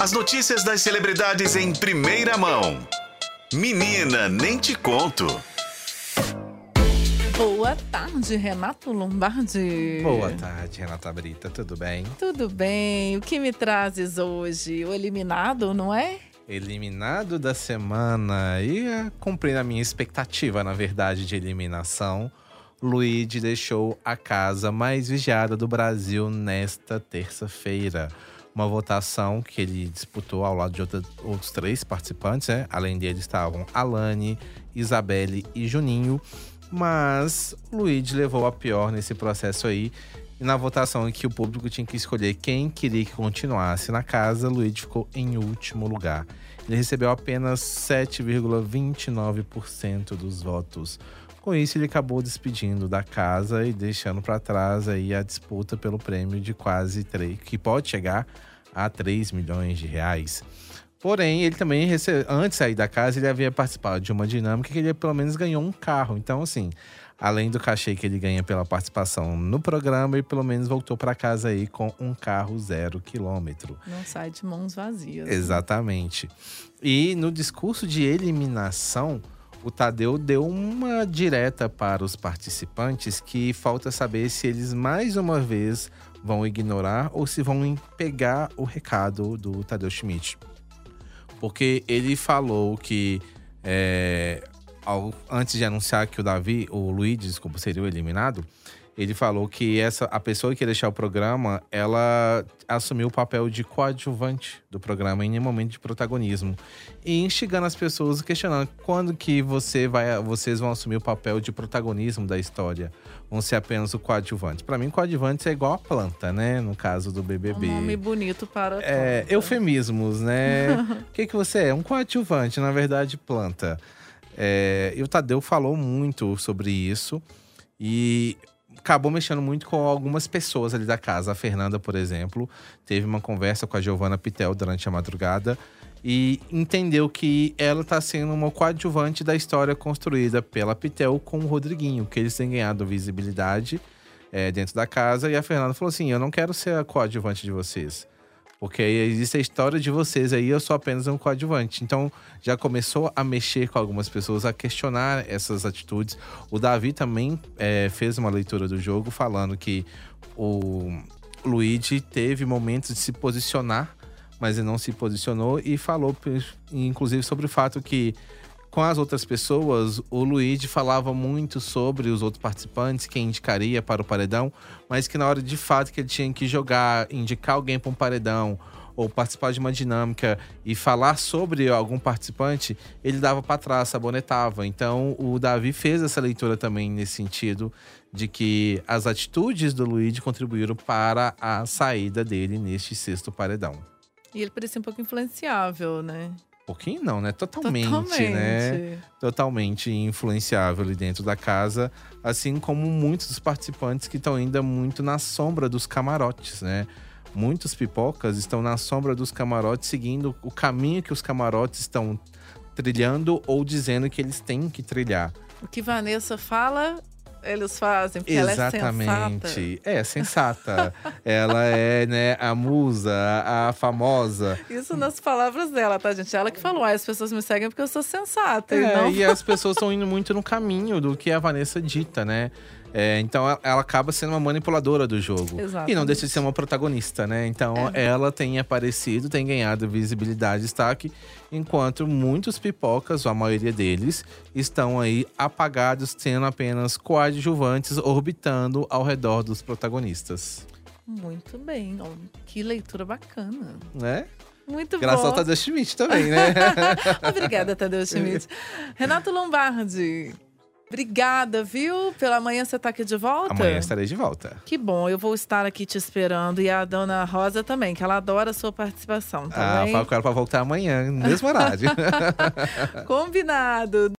As notícias das celebridades em primeira mão. Menina, nem te conto. Boa tarde, Renato Lombardi. Boa tarde, Renata Brita, tudo bem? Tudo bem? O que me trazes hoje? O eliminado, não é? Eliminado da semana e é, cumprindo a minha expectativa, na verdade, de eliminação. Luigi deixou a casa mais vigiada do Brasil nesta terça-feira. Uma votação que ele disputou ao lado de outra, outros três participantes, né? Além dele estavam Alane, Isabelle e Juninho. Mas Luigi levou a pior nesse processo aí. E na votação em que o público tinha que escolher quem queria que continuasse na casa, Luigi ficou em último lugar. Ele recebeu apenas 7,29% dos votos. Com isso, ele acabou despedindo da casa e deixando para trás aí a disputa pelo prêmio de quase 3, que pode chegar a 3 milhões de reais. Porém, ele também recebe, antes de sair da casa, ele havia participado de uma dinâmica que ele pelo menos ganhou um carro. Então, assim, além do cachê que ele ganha pela participação no programa, ele pelo menos voltou para casa aí com um carro zero quilômetro. Não sai de mãos vazias. Exatamente. E no discurso de eliminação, o Tadeu deu uma direta para os participantes que falta saber se eles mais uma vez vão ignorar ou se vão pegar o recado do Tadeu Schmidt porque ele falou que é, ao, antes de anunciar que o Davi, o Luiz, desculpa, seria o eliminado, ele falou que essa a pessoa que ia deixar o programa, ela assumiu o papel de coadjuvante do programa em nenhum momento de protagonismo. E instigando as pessoas questionando quando que você vai, vocês vão assumir o papel de protagonismo da história, vão ser apenas o coadjuvante. Para mim, coadjuvante é igual a planta, né, no caso do BBB. Um nome bonito para É, eufemismos, né? O que que você é? Um coadjuvante, na verdade, planta. É, e o Tadeu falou muito sobre isso. E acabou mexendo muito com algumas pessoas ali da casa. A Fernanda, por exemplo, teve uma conversa com a Giovanna Pitel durante a madrugada e entendeu que ela está sendo uma coadjuvante da história construída pela Pitel com o Rodriguinho, que eles têm ganhado visibilidade é, dentro da casa. E a Fernanda falou assim: Eu não quero ser a coadjuvante de vocês. Porque existe a história de vocês aí, eu sou apenas um coadjuvante. Então, já começou a mexer com algumas pessoas, a questionar essas atitudes. O Davi também é, fez uma leitura do jogo falando que o Luigi teve momentos de se posicionar, mas ele não se posicionou e falou, inclusive, sobre o fato que com as outras pessoas, o Luigi falava muito sobre os outros participantes, quem indicaria para o paredão, mas que na hora de fato que ele tinha que jogar, indicar alguém para um paredão ou participar de uma dinâmica e falar sobre algum participante, ele dava para trás, sabonetava. Então o Davi fez essa leitura também nesse sentido de que as atitudes do Luigi contribuíram para a saída dele neste sexto paredão. E ele parecia um pouco influenciável, né? Pouquinho não, né? Totalmente, Totalmente, né? Totalmente influenciável ali dentro da casa, assim como muitos dos participantes que estão ainda muito na sombra dos camarotes, né? Muitos pipocas estão na sombra dos camarotes, seguindo o caminho que os camarotes estão trilhando ou dizendo que eles têm que trilhar. O que Vanessa fala, eles fazem, porque Exatamente. ela é sensata. É, sensata. ela é, né, a musa, a famosa. Isso nas palavras dela, tá, gente? Ela que falou, ah, as pessoas me seguem porque eu sou sensata. É, e, não... e as pessoas estão indo muito no caminho do que a Vanessa dita, né? É, então ela acaba sendo uma manipuladora do jogo. Exatamente. E não deixa de ser uma protagonista, né? Então é. ela tem aparecido, tem ganhado visibilidade, destaque, enquanto muitos pipocas, ou a maioria deles, estão aí apagados, sendo apenas coadjuvantes orbitando ao redor dos protagonistas. Muito bem. Que leitura bacana. Né? Muito Graças bom. ao Tadeu Schmidt também, né? Obrigada, Tadeu Schmidt. Renato Lombardi. Obrigada, viu? Pela manhã você tá aqui de volta? Amanhã estarei de volta. Que bom, eu vou estar aqui te esperando. E a dona Rosa também, que ela adora a sua participação, tá ah, bem? falo com ela pra voltar amanhã, no mesmo horário. Combinado.